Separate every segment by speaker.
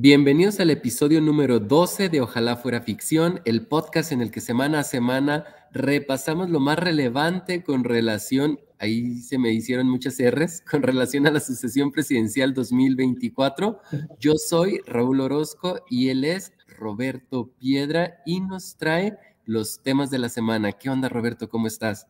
Speaker 1: Bienvenidos al episodio número 12 de Ojalá fuera ficción, el podcast en el que semana a semana repasamos lo más relevante con relación, ahí se me hicieron muchas R's, con relación a la sucesión presidencial 2024. Yo soy Raúl Orozco y él es Roberto Piedra y nos trae los temas de la semana. ¿Qué onda, Roberto? ¿Cómo estás?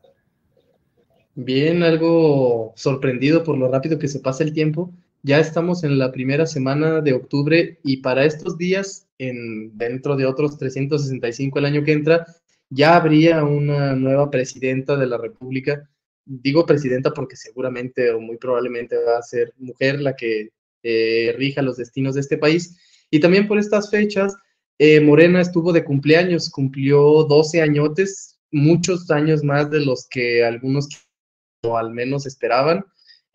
Speaker 2: Bien, algo sorprendido por lo rápido que se pasa el tiempo. Ya estamos en la primera semana de octubre y para estos días, en, dentro de otros 365 el año que entra, ya habría una nueva presidenta de la República. Digo presidenta porque seguramente o muy probablemente va a ser mujer la que eh, rija los destinos de este país. Y también por estas fechas, eh, Morena estuvo de cumpleaños, cumplió 12 añotes, muchos años más de los que algunos o al menos esperaban.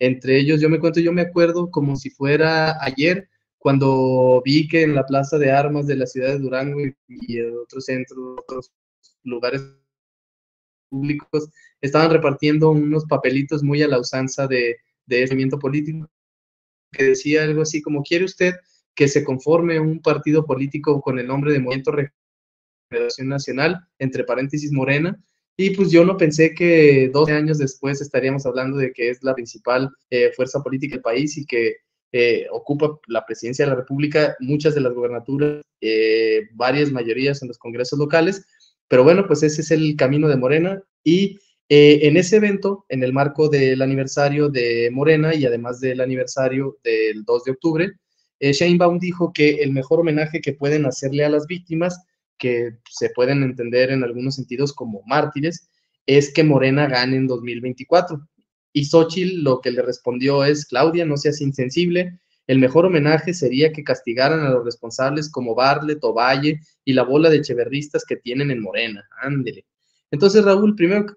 Speaker 2: Entre ellos, yo me cuento, yo me acuerdo como si fuera ayer, cuando vi que en la plaza de armas de la ciudad de Durango y, en otros centros, otros lugares públicos, estaban repartiendo unos papelitos muy a la usanza de, de ese movimiento político, que decía algo así como, ¿quiere usted que se conforme un partido político con el nombre de Movimiento Regeneración Nacional, entre paréntesis Morena? Y pues yo no pensé que 12 años después estaríamos hablando de que es la principal eh, fuerza política del país y que eh, ocupa la presidencia de la República, muchas de las gobernaturas, eh, varias mayorías en los congresos locales. Pero bueno, pues ese es el camino de Morena y en ese evento, en el marco del aniversario de Morena y además del aniversario del 2 de octubre, Sheinbaum dijo que el mejor homenaje que pueden hacerle a las víctimas que se pueden entender en algunos sentidos como mártires, es que Morena gane en 2024. Y Xochitl lo que le respondió es, Claudia, no seas insensible, el mejor homenaje sería que castigaran a los responsables como Barlet, Tovalle y la bola de cheverristas que tienen en Morena. Ándele. Entonces, Raúl, primero,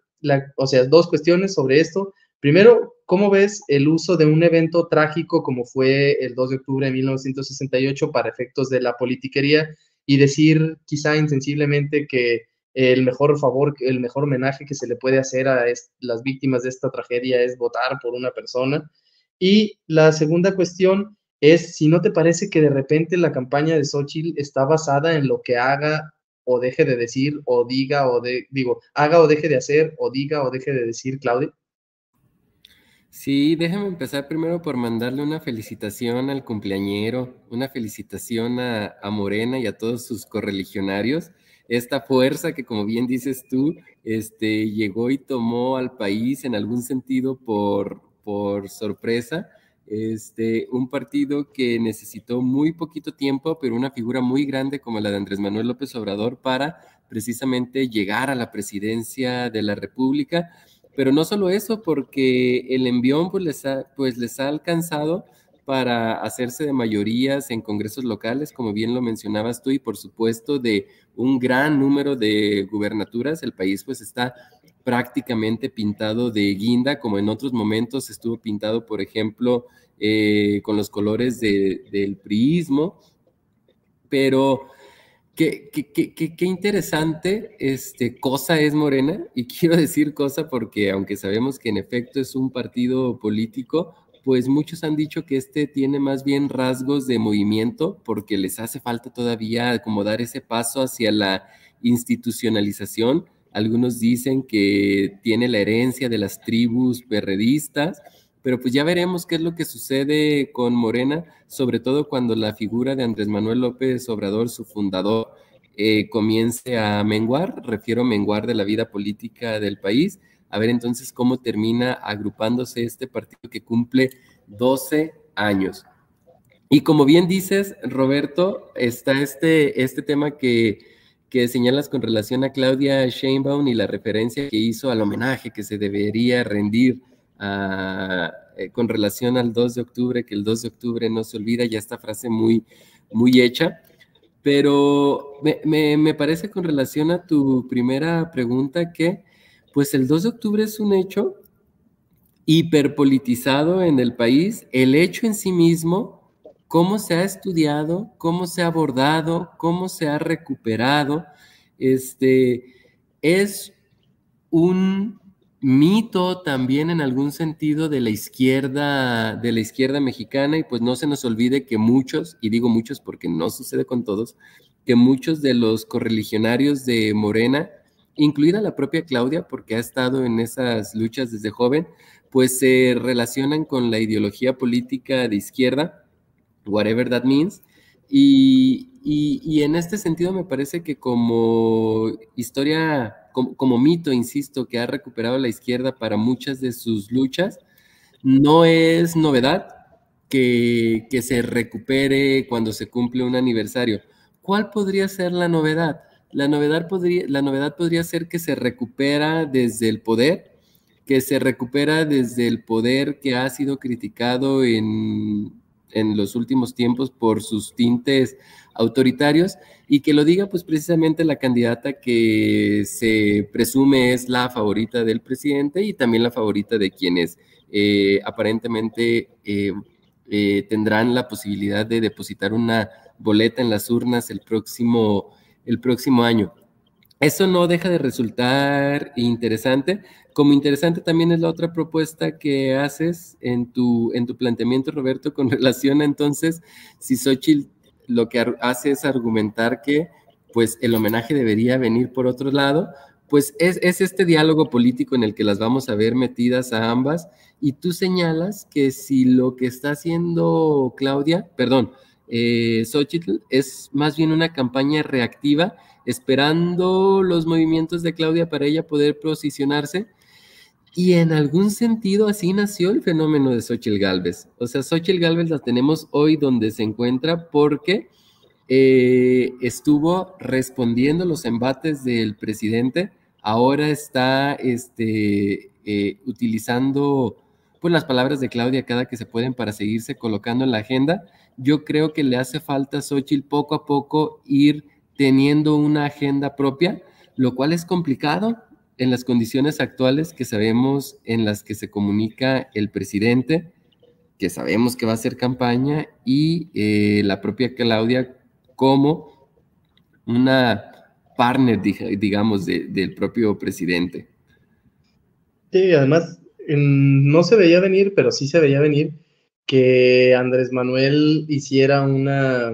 Speaker 2: o sea, dos cuestiones sobre esto. Primero, ¿cómo ves el uso de un evento trágico como fue el 2 de octubre de 1968 para efectos de la politiquería y decir quizá insensiblemente que el mejor favor, el mejor homenaje que se le puede hacer a las víctimas de esta tragedia es votar por una persona. Y la segunda cuestión es si no te parece que de repente la campaña de Xochitl está basada en lo que haga o deje de decir o diga o de, digo, haga o deje de hacer o diga o deje de decir Claudia.
Speaker 1: Sí, déjame empezar primero por mandarle una felicitación al cumpleañero, una felicitación a, Morena y a todos sus correligionarios. Esta fuerza que, como bien dices tú, este, llegó y tomó al país en algún sentido por, por sorpresa. Este, un partido que necesitó muy poquito tiempo, pero una figura muy grande como la de Andrés Manuel López Obrador para precisamente llegar a la presidencia de la República pero no solo eso, porque el envión pues les ha, pues les ha alcanzado para hacerse de mayorías en congresos locales, como bien lo mencionabas tú, y por supuesto de un gran número de gubernaturas. El país pues está prácticamente pintado de guinda, como en otros momentos estuvo pintado, por ejemplo, eh, con los colores del priismo, pero Qué, qué, interesante este, cosa es Morena, y quiero decir cosa porque aunque sabemos que en efecto es un partido político, pues muchos han dicho que este tiene más bien rasgos de movimiento porque les hace falta todavía como dar ese paso hacia la institucionalización. Algunos dicen que tiene la herencia de las tribus perredistas, pero pues ya veremos qué es lo que sucede con Morena, sobre todo cuando la figura de Andrés Manuel López Obrador, su fundador, eh, comience a menguar, refiero a menguar de la vida política del país, a ver entonces cómo termina agrupándose este partido que cumple 12 años. Y como bien dices, Roberto, está este, este tema que, que señalas con relación a Claudia Sheinbaum y la referencia que hizo al homenaje que se debería rendir eh, con relación al 2 de octubre, que el 2 de octubre no se olvida, ya esta frase muy, muy hecha. Pero me, me, me, parece con relación a tu primera pregunta que, pues el 2 de octubre es un hecho hiperpolitizado en el país, el hecho en sí mismo, cómo se ha estudiado, cómo se ha abordado, cómo se ha recuperado, este, es un mito también en algún sentido de la izquierda, de la izquierda mexicana, y pues no se nos olvide que muchos, y digo muchos porque no sucede con todos, que muchos de los correligionarios de Morena, incluida la propia Claudia, porque ha estado en esas luchas desde joven, pues se relacionan con la ideología política de izquierda, whatever that means, y, y, en este sentido me parece que como historia, como, mito, insisto, que ha recuperado la izquierda para muchas de sus luchas, no es novedad que, que se recupere cuando se cumple un aniversario. ¿Cuál podría ser la novedad? La novedad podría, la novedad podría ser que se recupera desde el poder, que se recupera desde el poder que ha sido criticado en, en los últimos tiempos por sus tintes autoritarios y que lo diga pues precisamente la candidata que se presume es la favorita del presidente y también la favorita de quienes eh, aparentemente eh, eh, tendrán la posibilidad de depositar una boleta en las urnas el próximo, el próximo año. Eso no deja de resultar interesante. Como interesante también es la otra propuesta que haces en tu, en tu planteamiento, Roberto, con relación a entonces si Xochitl lo que hace es argumentar que pues el homenaje debería venir por otro lado, pues es, es, este diálogo político en el que las vamos a ver metidas a ambas y tú señalas que si lo que está haciendo Claudia, perdón, eh, Xochitl es más bien una campaña reactiva, esperando los movimientos de Claudia para ella poder posicionarse. Y en algún sentido así nació el fenómeno de Xochitl Galvez. O sea, Xochitl Galvez la tenemos hoy donde se encuentra porque eh, estuvo respondiendo los embates del presidente, ahora está este, eh, utilizando pues, las palabras de Claudia cada que se pueden para seguirse colocando en la agenda yo creo que le hace falta a Xochitl poco a poco ir teniendo una agenda propia, lo cual es complicado en las condiciones actuales que sabemos en las que se comunica el presidente, que sabemos que va a hacer campaña, y eh, la propia Claudia como una partner, digamos, del propio presidente.
Speaker 2: Sí, además no se veía venir, pero sí se veía venir que Andrés Manuel hiciera una,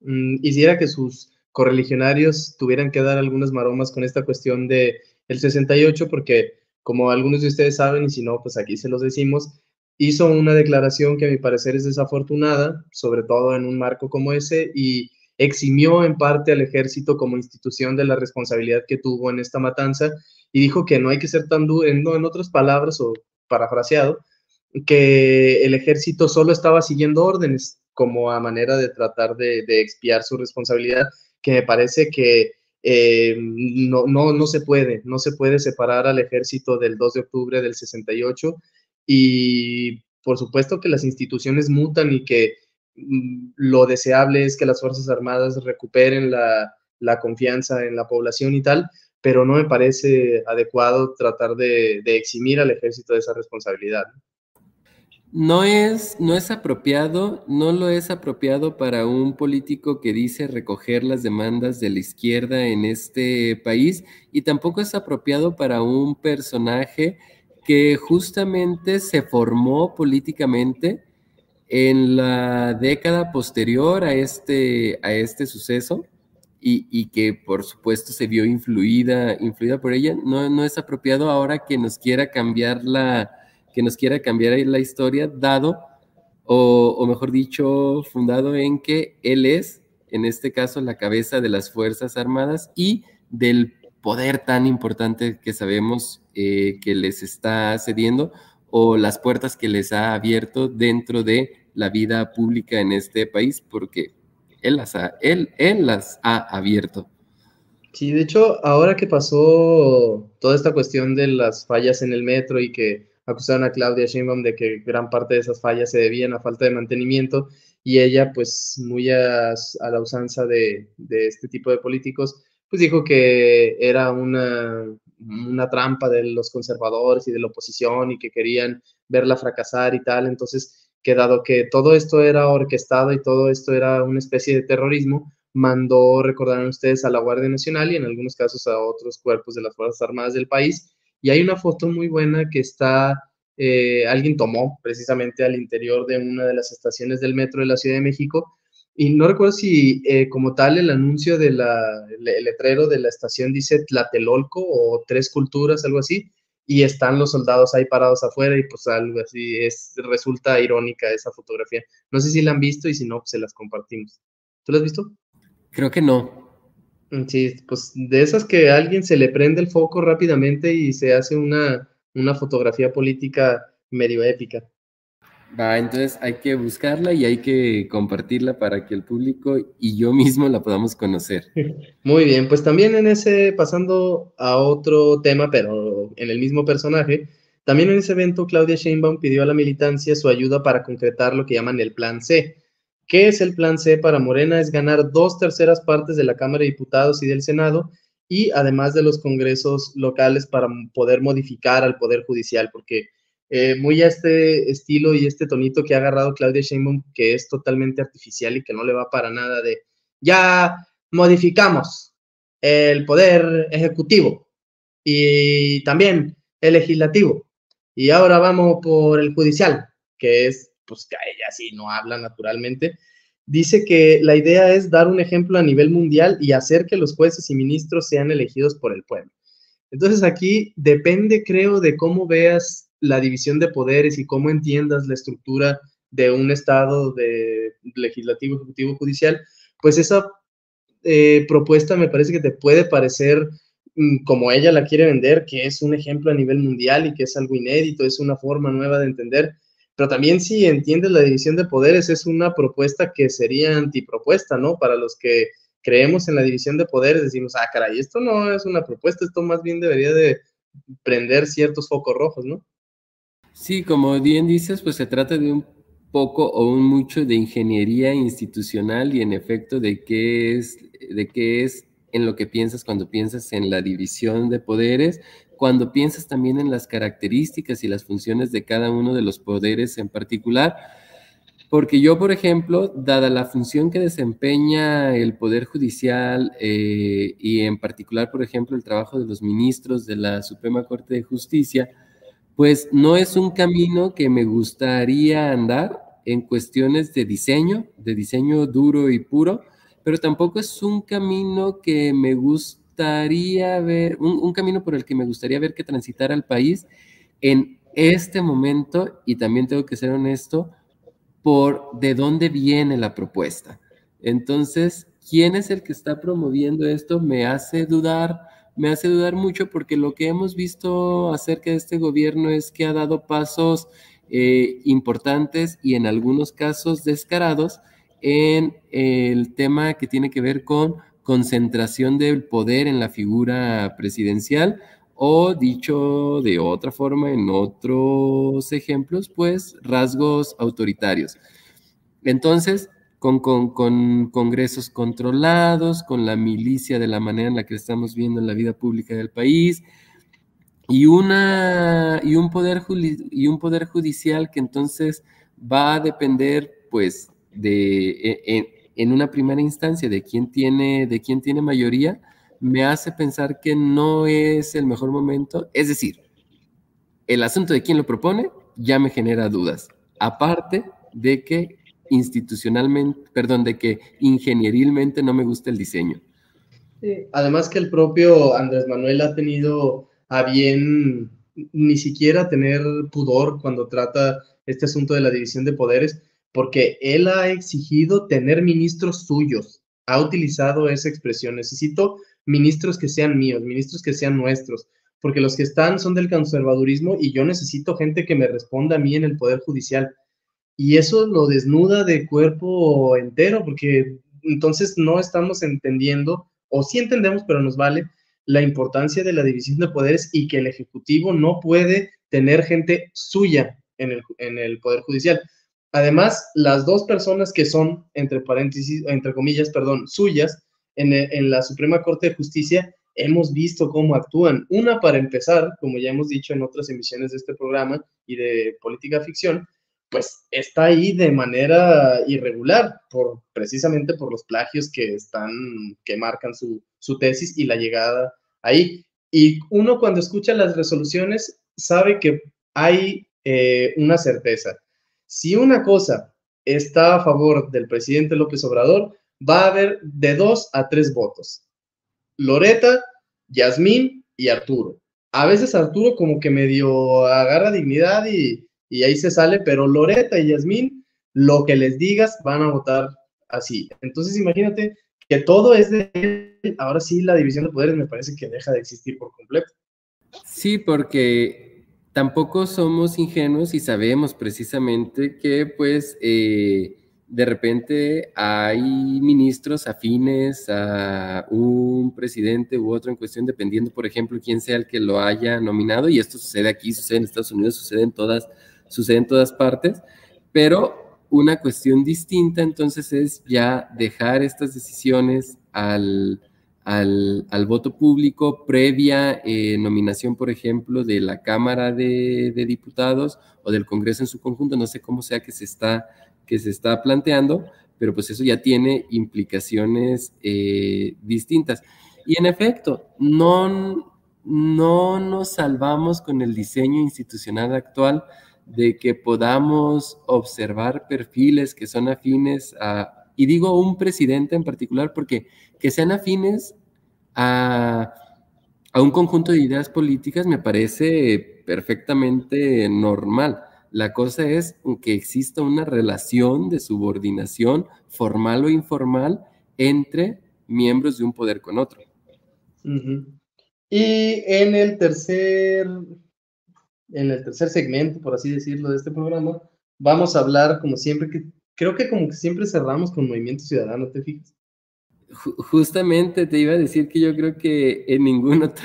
Speaker 2: mm, hiciera que sus correligionarios tuvieran que dar algunas maromas con esta cuestión de el 68, porque como algunos de ustedes saben, y si no, pues aquí se los decimos, hizo una declaración que a mi parecer es desafortunada, sobre todo en un marco como ese, y eximió en parte al ejército como institución de la responsabilidad que tuvo en esta matanza, y dijo que no hay que ser tan duro, en otras palabras o parafraseado, que el ejército solo estaba siguiendo órdenes como a manera de tratar de, expiar su responsabilidad, que me parece que eh, no, no, no se puede, no se puede separar al ejército del 2 de octubre del 68 y por supuesto que las instituciones mutan y que mm, lo deseable es que las Fuerzas Armadas recuperen la, la, confianza en la población y tal, pero no me parece adecuado tratar de, eximir al ejército de esa responsabilidad.
Speaker 1: Es, no es apropiado, no lo es apropiado para un político que dice recoger las demandas de la izquierda en este país y tampoco es apropiado para un personaje que justamente se formó políticamente en la década posterior a este, a este suceso y, que por supuesto se vio influida, influida por ella, no, no es apropiado ahora que nos quiera cambiar la, que nos quiera cambiar la historia, dado, o, mejor dicho, fundado en que él es, en este caso, la cabeza de las Fuerzas Armadas y del poder tan importante que sabemos eh, que les está cediendo o las puertas que les ha abierto dentro de la vida pública en este país, porque él las ha, él, él las ha abierto.
Speaker 2: Sí, de hecho, ahora que pasó toda esta cuestión de las fallas en el metro y que acusaron a Claudia Sheinbaum de que gran parte de esas fallas se debían a falta de mantenimiento y ella, pues muy a, la usanza de, este tipo de políticos, pues dijo que era una, una trampa de los conservadores y de la oposición y que querían verla fracasar y tal. Entonces, que dado que todo esto era orquestado y todo esto era una especie de terrorismo, mandó, recordarán ustedes, a la Guardia Nacional y en algunos casos a otros cuerpos de las Fuerzas Armadas del país. Y hay una foto muy buena que está, eh, alguien tomó precisamente al interior de una de las estaciones del metro de la Ciudad de México. Y no recuerdo si eh, como tal el anuncio del letrero de la estación dice Tlatelolco o Tres Culturas, algo así, y están los soldados ahí parados afuera y pues algo así, es, resulta irónica esa fotografía. No sé si la han visto y si no, pues se las compartimos. ¿Tú la has visto?
Speaker 1: Creo que no.
Speaker 2: Mm, sí, pues de esas que a alguien se le prende el foco rápidamente y se hace una, una fotografía política medio épica.
Speaker 1: Va, entonces hay que buscarla y hay que compartirla para que el público y yo mismo la podamos conocer.
Speaker 2: Muy bien, pues también en ese, pasando a otro tema, pero en el mismo personaje, también en ese evento Claudia Sheinbaum pidió a la militancia su ayuda para concretar lo que llaman el Plan C. ¿Qué es el Plan C para Morena? Es ganar dos terceras partes de la Cámara de Diputados y del Senado y además de los congresos locales para poder modificar al Poder Judicial, porque eh, muy a este estilo y este tonito que ha agarrado Claudia Sheinbaum, que es totalmente artificial y que no le va para nada de, ya modificamos el poder ejecutivo y también el legislativo. Y ahora vamos por el judicial, que es, pues que ella sí no habla naturalmente. Dice que la idea es dar un ejemplo a nivel mundial y hacer que los jueces y ministros sean elegidos por el pueblo. Entonces aquí depende, creo, de cómo veas la división de poderes y cómo entiendas la estructura de un Estado de legislativo, ejecutivo, judicial, pues esa eh, propuesta me parece que te puede parecer mm, como ella la quiere vender, que es un ejemplo a nivel mundial y que es algo inédito, es una forma nueva de entender, pero también si entiendes la división de poderes es una propuesta que sería antipropuesta, ¿no? Para los que creemos en la división de poderes decimos, ah, caray, esto no es una propuesta, esto más bien debería de prender ciertos focos rojos, ¿no?
Speaker 1: Sí, como bien dices, pues se trata de un poco o un mucho de ingeniería institucional y en efecto de qué es, de qué es en lo que piensas cuando piensas en la división de poderes, cuando piensas también en las características y las funciones de cada uno de los poderes en particular. Porque yo, por ejemplo, dada la función que desempeña el Poder Judicial eh, y en particular, por ejemplo, el trabajo de los ministros de la Suprema Corte de Justicia, pues no es un camino que me gustaría andar en cuestiones de diseño, de diseño duro y puro, pero tampoco es un camino que me gustaría ver, un, camino por el que me gustaría ver que transitara el país en este momento, y también tengo que ser honesto, por de dónde viene la propuesta. Entonces, ¿quién es el que está promoviendo esto? Me hace dudar me hace dudar mucho porque lo que hemos visto acerca de este gobierno es que ha dado pasos eh, importantes y en algunos casos descarados en el tema que tiene que ver con concentración del poder en la figura presidencial o dicho de otra forma en otros ejemplos, pues rasgos autoritarios. Entonces, con, congresos controlados, con la milicia de la manera en la que estamos viendo en la vida pública del país, y, una, y, un, poder, y un poder judicial que entonces va a depender, pues, de, e, en, una primera instancia de quién, tiene, de quién tiene mayoría, me hace pensar que no es el mejor momento. Es decir, el asunto de quién lo propone ya me genera dudas. Aparte de que institucionalmente, perdón, de que ingenierilmente no me gusta el diseño.
Speaker 2: además que el propio Andrés Manuel ha tenido a bien ni siquiera tener pudor cuando trata este asunto de la división de poderes, porque él ha exigido tener ministros suyos, ha utilizado esa expresión, necesito ministros que sean míos, ministros que sean nuestros, porque los que están son del conservadurismo y yo necesito gente que me responda a mí en el Poder Judicial y eso lo desnuda de cuerpo entero, porque entonces no estamos entendiendo, o sí entendemos, pero nos vale, la importancia de la división de poderes y que el Ejecutivo no puede tener gente suya en el, en el Poder Judicial. Además, las dos personas que son, entre paréntesis, entre comillas, perdón, suyas en, en la Suprema Corte de Justicia, hemos visto cómo actúan. Una, para empezar, como ya hemos dicho en otras emisiones de este programa y de política ficción, pues está ahí de manera irregular, precisamente por los plagios que están, que marcan su, su tesis y la llegada ahí. Y uno cuando escucha las resoluciones sabe que hay eh, una certeza. Si una cosa está a favor del presidente López Obrador, va a haber de dos a tres votos. Loreta, Yasmín y Arturo. A veces Arturo como que medio agarra dignidad y, ahí se sale, pero Loreta y Yasmín, lo que les digas, van a votar así. Entonces imagínate que todo es de él. Ahora sí, la división de poderes me parece que deja de existir por completo.
Speaker 1: Sí, porque tampoco somos ingenuos y sabemos precisamente que pues eh, de repente hay ministros afines a un presidente u otro en cuestión, dependiendo, por ejemplo, quién sea el que lo haya nominado, y esto sucede aquí, sucede en Estados Unidos, sucede en todas, sucede en todas partes, pero una cuestión distinta entonces es ya dejar estas decisiones al, al, voto público previa eh, nominación, por ejemplo, de la Cámara de, de Diputados o del Congreso en su conjunto, no sé cómo sea que se está que se está planteando, pero pues eso ya tiene implicaciones eh, distintas. Y en efecto, no, no nos salvamos con el diseño institucional actual de que podamos observar perfiles que son afines a, y digo un presidente en particular, porque que sean afines a, a un conjunto de ideas políticas me parece perfectamente normal. La cosa es que exista una relación de subordinación formal o informal entre miembros de un poder con otro.
Speaker 2: Y en el tercer, en el tercer segmento, por así decirlo, de este programa, vamos a hablar, como siempre, que creo que como que siempre cerramos con Movimiento Ciudadano, ¿te fijas?
Speaker 1: Justamente te iba a decir que yo creo que en ningún otro,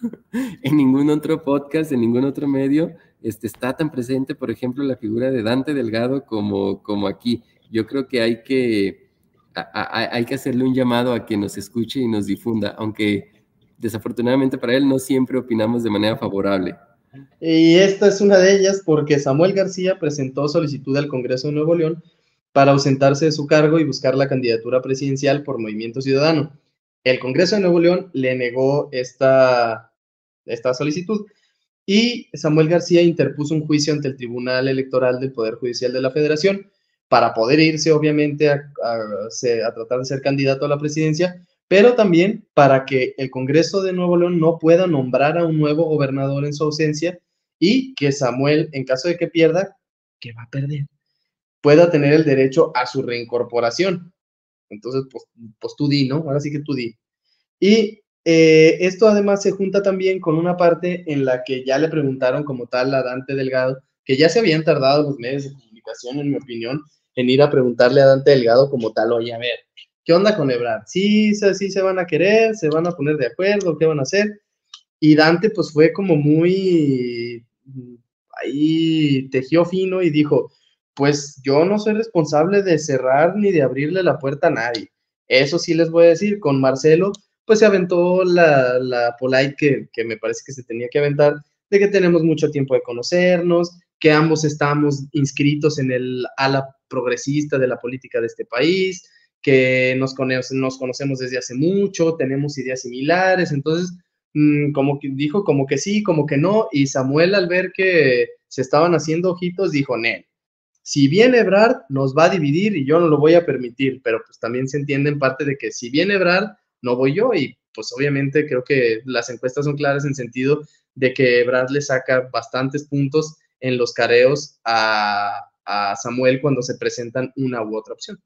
Speaker 1: en ningún otro podcast, en ningún otro medio, este, está tan presente, por ejemplo, la figura de Dante Delgado como, como aquí. Yo creo que hay que, hay que hacerle un llamado a que nos escuche y nos difunda, aunque desafortunadamente para él no siempre opinamos de manera favorable.
Speaker 2: Y esta es una de ellas porque Samuel García presentó solicitud al Congreso de Nuevo León para ausentarse de su cargo y buscar la candidatura presidencial por Movimiento Ciudadano. El Congreso de Nuevo León le negó esta, esta solicitud y Samuel García interpuso un juicio ante el Tribunal Electoral del Poder Judicial de la Federación para poder irse, obviamente, a, tratar de ser candidato a la presidencia, pero también para que el Congreso de Nuevo León no pueda nombrar a un nuevo gobernador en su ausencia y que Samuel, en caso de que pierda, que va a perder, pueda tener el derecho a su reincorporación. Entonces, pues, pues tú di, ¿no? Ahora sí que tú di. Y eh, esto además se junta también con una parte en la que ya le preguntaron como tal a Dante Delgado, que ya se habían tardado los medios de comunicación, en mi opinión, en ir a preguntarle a Dante Delgado como tal, oye, a ver, ¿qué onda con Ebrard? ¿Sí, sí se van a querer? ¿Se van a poner de acuerdo? ¿Qué van a hacer? Y Dante pues fue como muy ahí tejió fino y dijo, pues yo no soy responsable de cerrar ni de abrirle la puerta a nadie. Eso sí les voy a decir, con Marcelo pues se aventó la, la polite que, me parece que se tenía que aventar, de que tenemos mucho tiempo de conocernos, que ambos estamos inscritos en el ala progresista de la política de este país, que nos, nos conocemos desde hace mucho, tenemos ideas similares, entonces, mm, como que dijo, como que sí, como que no, y Samuel al ver que se estaban haciendo ojitos, dijo, Nel, si viene Ebrard, nos va a dividir y yo no lo voy a permitir, pero pues también se entiende en parte de que si viene Ebrard, no voy yo y pues obviamente creo que las encuestas son claras en sentido de que Brad le saca bastantes puntos en los careos a, Samuel cuando se presentan una u otra opción.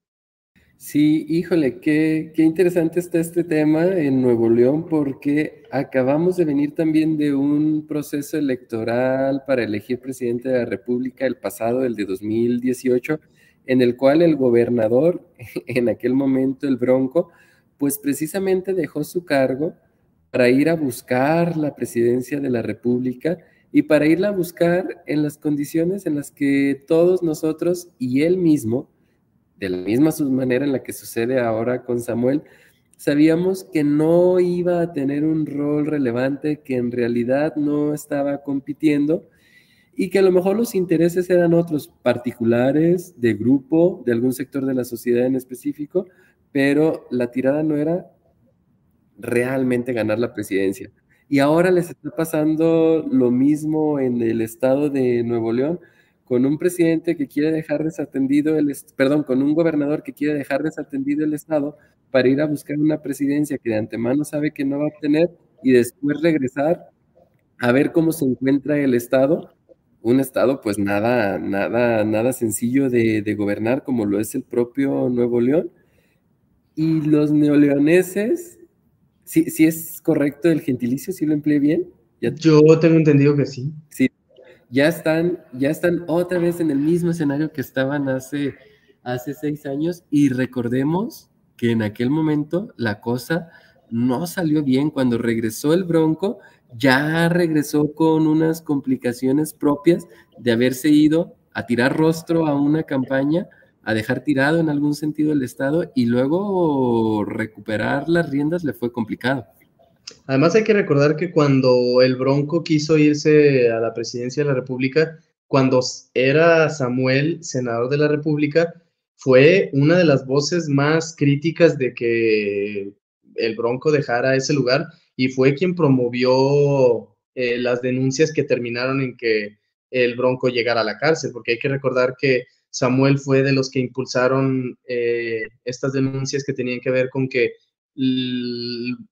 Speaker 1: Sí, híjole, qué, qué, interesante está este tema en Nuevo León porque acabamos de venir también de un proceso electoral para elegir presidente de la República el pasado, el de 2018, en el cual el gobernador, en aquel momento el Bronco, pues precisamente dejó su cargo para ir a buscar la presidencia de la República y para irla a buscar en las condiciones en las que todos nosotros y él mismo, de la misma manera en la que sucede ahora con Samuel, sabíamos que no iba a tener un rol relevante, que en realidad no estaba compitiendo y que a lo mejor los intereses eran otros particulares, de grupo, de algún sector de la sociedad en específico, pero la tirada no era realmente ganar la presidencia. Y ahora les está pasando lo mismo en el estado de Nuevo León, con un presidente que quiere dejar desatendido el, perdón, con un gobernador que quiere dejar desatendido el estado para ir a buscar una presidencia que de antemano sabe que no va a obtener y después regresar a ver cómo se encuentra el estado, un estado pues nada, nada, nada sencillo de, de gobernar como lo es el propio Nuevo León. Y los neoleoneses ¿Sí, es correcto el gentilicio? ¿Sí lo empleé bien?
Speaker 2: Yo tengo entendido que sí.
Speaker 1: Sí, ya están, ya están otra vez en el mismo escenario que estaban hace, hace seis años y recordemos que en aquel momento la cosa no salió bien. Cuando regresó el Bronco, ya regresó con unas complicaciones propias de haberse ido a tirar rostro a una campaña a dejar tirado en algún sentido el Estado y luego recuperar las riendas le fue complicado.
Speaker 2: Además hay que recordar que cuando el Bronco quiso irse a la presidencia de la República, cuando era Samuel senador de la República, fue una de las voces más críticas de que el Bronco dejara ese lugar y fue quien promovió eh, las denuncias que terminaron en que el Bronco llegara a la cárcel, porque hay que recordar que Samuel fue de los que impulsaron eh, estas denuncias que tenían que ver con que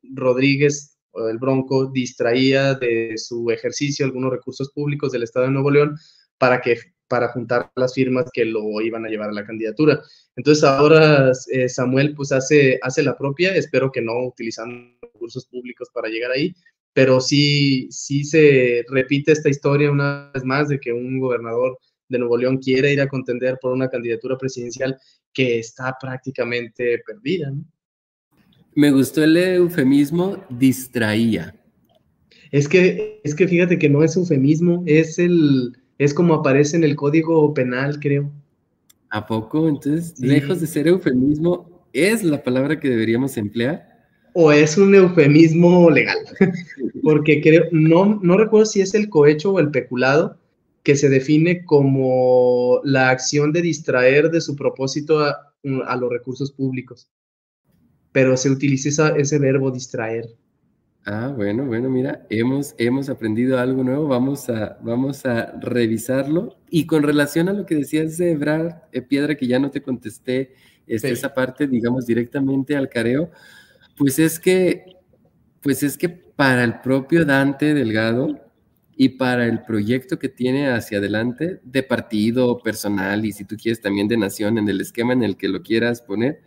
Speaker 2: Rodríguez, el Bronco, distraía de su ejercicio algunos recursos públicos del Estado de Nuevo León para que para juntar las firmas que lo iban a llevar a la candidatura. Entonces ahora eh, Samuel pues hace, hace la propia, espero que no utilizando recursos públicos para llegar ahí, pero sí, sí se repite esta historia una vez más de que un gobernador de Nuevo León quiere ir a contender por una candidatura presidencial que está prácticamente perdida.
Speaker 1: Me gustó el eufemismo distraía.
Speaker 2: Es que, es que fíjate que no es eufemismo, es el, es como aparece en el código penal, creo.
Speaker 1: ¿A poco? Entonces, lejos de ser eufemismo, ¿es la palabra que deberíamos emplear?
Speaker 2: O es un eufemismo legal. Porque creo, no, no recuerdo si es el cohecho o el peculado, que se define como la acción de distraer de su propósito a, los recursos públicos. Pero se utiliza ese verbo distraer.
Speaker 1: Ah, bueno, bueno, mira, hemos, hemos aprendido algo nuevo, vamos a, vamos a revisarlo. Y con relación a lo que decías de eh, Piedra, que ya no te contesté este, esa parte, digamos, directamente al careo, pues es que, pues es que para el propio Dante Delgado, y para el proyecto que tiene hacia adelante de partido personal y si tú quieres también de nación en el esquema en el que lo quieras poner,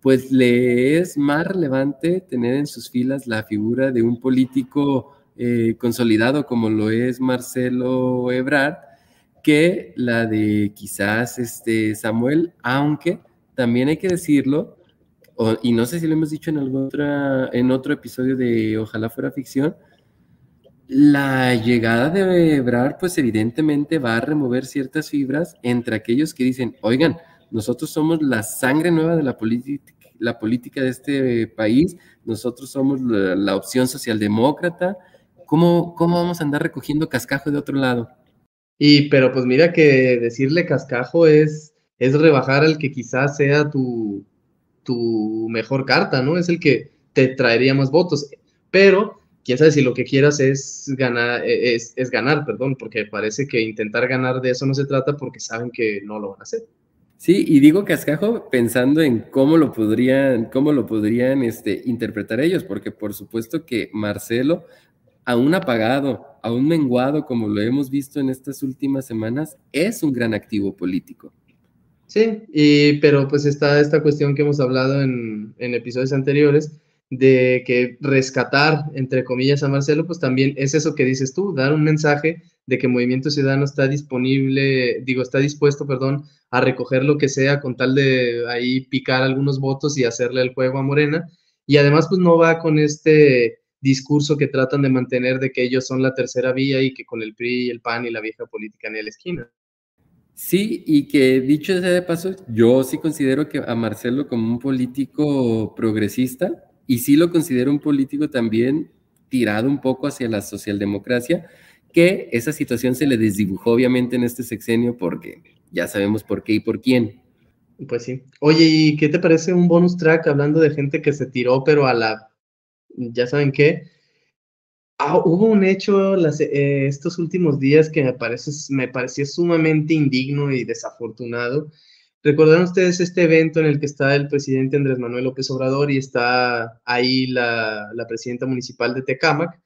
Speaker 1: pues le es más relevante tener en sus filas la figura de un político eh, consolidado como lo es Marcelo Ebrard que la de quizás este Samuel, aunque también hay que decirlo, y no sé si lo hemos dicho en, algún otra, en otro episodio de Ojalá fuera ficción, la llegada de Ebrard, pues evidentemente va a remover ciertas fibras entre aquellos que dicen, oigan, nosotros somos la sangre nueva de la, política de este país, nosotros somos la, opción socialdemócrata, ¿Cómo, ¿cómo vamos a andar recogiendo cascajo de otro lado?
Speaker 2: Y pero pues mira que decirle cascajo es, es rebajar al que quizás sea tu, tu mejor carta, ¿no? Es el que te traería más votos. Pero quién sabe si lo que quieras es ganar, e, es, es, ganar, perdón, porque parece que intentar ganar de eso no se trata porque saben que no lo van a hacer.
Speaker 1: Sí, y digo cascajo pensando en cómo lo podrían, cómo lo podrían este, interpretar ellos, porque por supuesto que Marcelo, aún apagado, aún menguado, como lo hemos visto en estas últimas semanas, es un gran activo político.
Speaker 2: Sí, y, pero pues está esta cuestión que hemos hablado en, en episodios anteriores, de que rescatar, entre comillas, a Marcelo, pues también es eso que dices tú, dar un mensaje de que Movimiento Ciudadano está disponible, digo, está dispuesto, perdón, a recoger lo que sea con tal de ahí picar algunos votos y hacerle el juego a Morena. Y además, pues no va con este discurso que tratan de mantener de que ellos son la tercera vía y que con el PRI el PAN y la vieja política en la esquina.
Speaker 1: Sí, y que dicho sea de paso, yo sí considero que a Marcelo como un político progresista, y sí lo considero un político también tirado un poco hacia la socialdemocracia, que esa situación se le desdibujó obviamente en este sexenio porque ya sabemos por qué y por quién.
Speaker 2: Pues sí. Oye, ¿y qué te parece un bonus track hablando de gente que se tiró, pero a la, ya saben qué? Ah, hubo un hecho eh, estos últimos días que me, parece, me parecía sumamente indigno y desafortunado. ¿Recordaron ustedes este evento en el que está el presidente Andrés Manuel López Obrador y está ahí la, la presidenta municipal de Tecámac?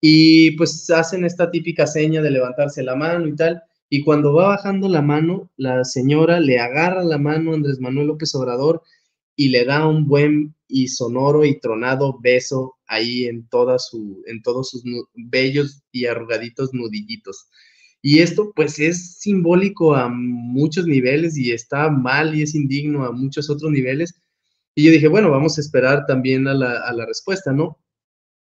Speaker 2: Y pues hacen esta típica seña de levantarse la mano y tal. Y cuando va bajando la mano, la señora le agarra la mano a Andrés Manuel López Obrador y le da un buen y sonoro y tronado beso ahí en, toda su, en todos sus bellos y arrugaditos nudillitos. Y esto pues es simbólico a muchos niveles y está mal y es indigno a muchos otros niveles. Y yo dije, bueno, vamos a esperar también a la, a la respuesta, ¿no?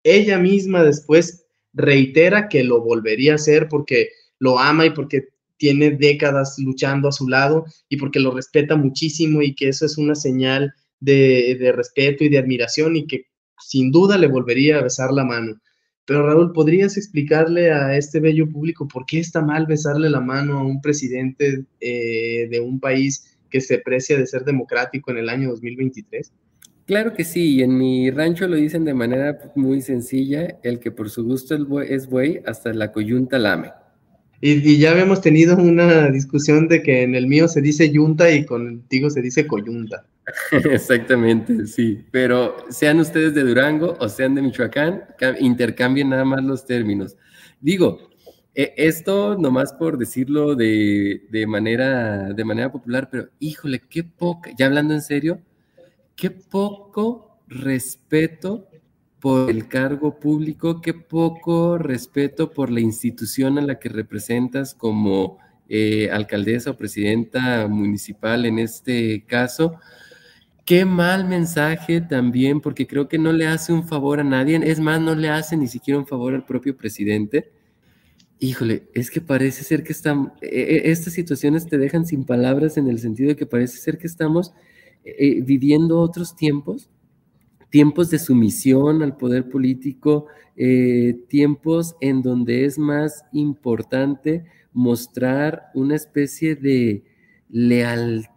Speaker 2: Ella misma después reitera que lo volvería a hacer porque lo ama y porque tiene décadas luchando a su lado y porque lo respeta muchísimo y que eso es una señal de, de respeto y de admiración y que sin duda le volvería a besar la mano. Pero Raúl, ¿podrías explicarle a este bello público por qué está mal besarle la mano a un presidente eh, de un país que se precia de ser democrático en el año 2023?
Speaker 1: Claro que sí, en mi rancho lo dicen de manera muy sencilla, el que por su gusto es buey, hasta la coyunta lame.
Speaker 2: Y, y, ya habíamos tenido una discusión de que en el mío se dice yunta y contigo se dice coyunta.
Speaker 1: Exactamente, sí. Pero sean ustedes de Durango o sean de Michoacán, intercambien nada más los términos. Digo, e, esto nomás por decirlo de, manera, de manera popular, pero híjole, qué poca, ya hablando en serio, qué poco respeto por el cargo público, qué poco respeto por la institución a la que representas como eh, alcaldesa o presidenta municipal en este caso Qué mal mensaje también, porque creo que no le hace un favor a nadie. Es más, no le hace ni siquiera un favor al propio presidente. Híjole, es que parece ser que estamos, e, e, estas situaciones te dejan sin palabras en el sentido de que parece ser que estamos eh, viviendo otros tiempos, tiempos de sumisión al poder político, eh, tiempos en donde es más importante mostrar una especie de lealtad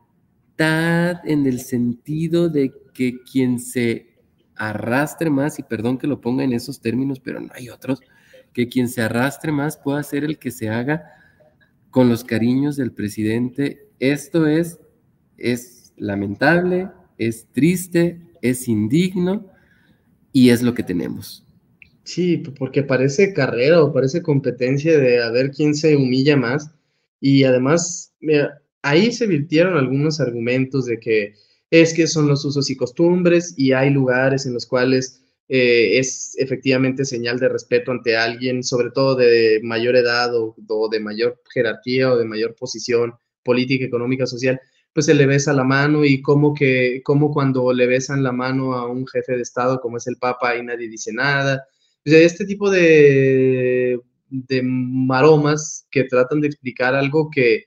Speaker 1: en el sentido de que quien se arrastre más, y perdón que lo ponga en esos términos, pero no hay otros, que quien se arrastre más pueda ser el que se haga con los cariños del presidente. Esto es, es lamentable, es triste, es indigno y es lo que tenemos.
Speaker 2: Sí, porque parece carrera o parece competencia de a ver quién se humilla más. Y además, ahí se virtieron algunos argumentos de que es que son los usos y costumbres y hay lugares en los cuales eh, es efectivamente señal de respeto ante alguien, sobre todo de mayor edad o, de mayor jerarquía o de mayor posición política, económica, social, pues se le besa la mano y como que, como cuando le besan la mano a un jefe de Estado como es el Papa y nadie dice nada. este tipo de, de maromas que tratan de explicar algo que,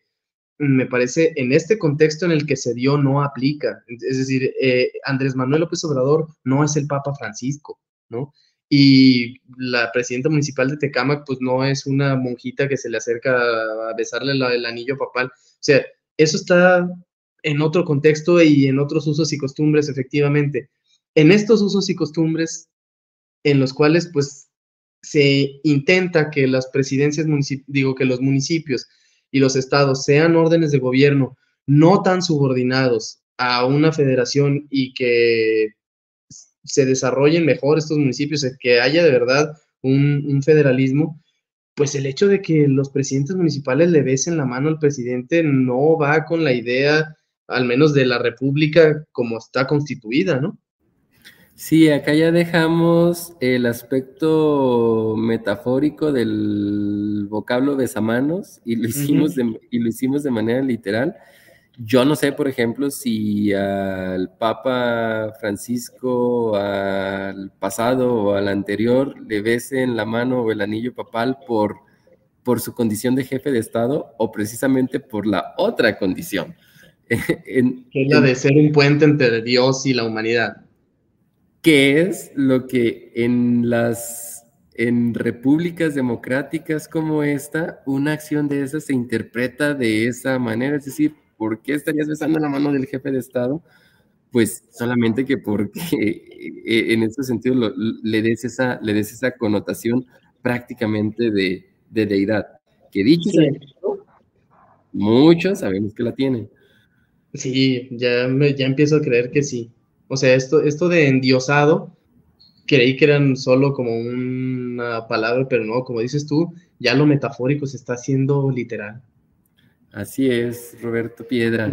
Speaker 2: me parece, en este contexto en el que se dio, no aplica. Es decir, eh, Andrés Manuel López Obrador no es el Papa Francisco, ¿no? Y la presidenta municipal de Tecámac, pues no es una monjita que se le acerca a besarle el anillo papal. O sea, eso está en otro contexto y en otros usos y costumbres, efectivamente. En estos usos y costumbres en los cuales, pues, se intenta que las presidencias, digo, que los municipios y los estados sean órdenes de gobierno no tan subordinados a una federación y que se desarrollen mejor estos municipios, que haya de verdad un, federalismo, pues el hecho de que los presidentes municipales le besen la mano al presidente no va con la idea, al menos de la república como está constituida, ¿no?
Speaker 1: Sí, acá ya dejamos el aspecto metafórico del vocablo besamanos y lo hicimos, de, y lo hicimos de manera literal. Yo no sé, por ejemplo, si al Papa Francisco, al pasado o al anterior, le besen la mano o el anillo papal por, por su condición de jefe de Estado o precisamente por la otra condición.
Speaker 2: que es la de ser un puente entre Dios y la humanidad
Speaker 1: ¿Qué es lo que en las en repúblicas democráticas como esta, una acción de esa se interpreta de esa manera? Es decir, ¿por qué estarías besando la mano del jefe de Estado? Pues solamente que porque eh, en ese sentido le, des esa, le des esa connotación prácticamente de, deidad. Que dicho muchos sabemos que la tienen.
Speaker 2: Sí, ya, ya empiezo a creer que sí. O sea, esto, esto de endiosado, creí que eran solo como una palabra, pero no, como dices tú, ya lo metafórico se está haciendo literal.
Speaker 1: Así es, Roberto Piedra.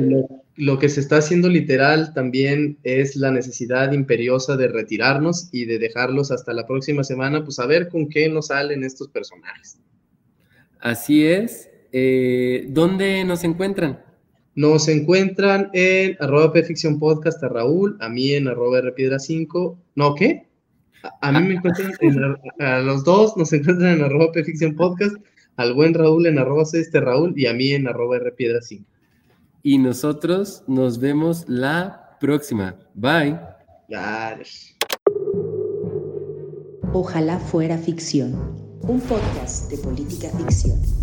Speaker 2: Lo, que se está haciendo literal también es la necesidad imperiosa de retirarnos y de dejarlos hasta la próxima semana, pues a ver con qué nos salen estos personajes.
Speaker 1: Así es. Eh, ¿Dónde nos encuentran?
Speaker 2: Nos encuentran en arroba Ficción Podcast a Raúl, a mí en arroba Rpiedra 5. ¿No qué? A, mí me encuentran en, a los dos nos encuentran en arroba Ficción Podcast, al buen Raúl en arroba este Raúl y a mí en arroba Rpiedra 5.
Speaker 1: Y nosotros nos vemos la próxima. Bye.
Speaker 3: Ojalá fuera ficción. Un podcast de política ficción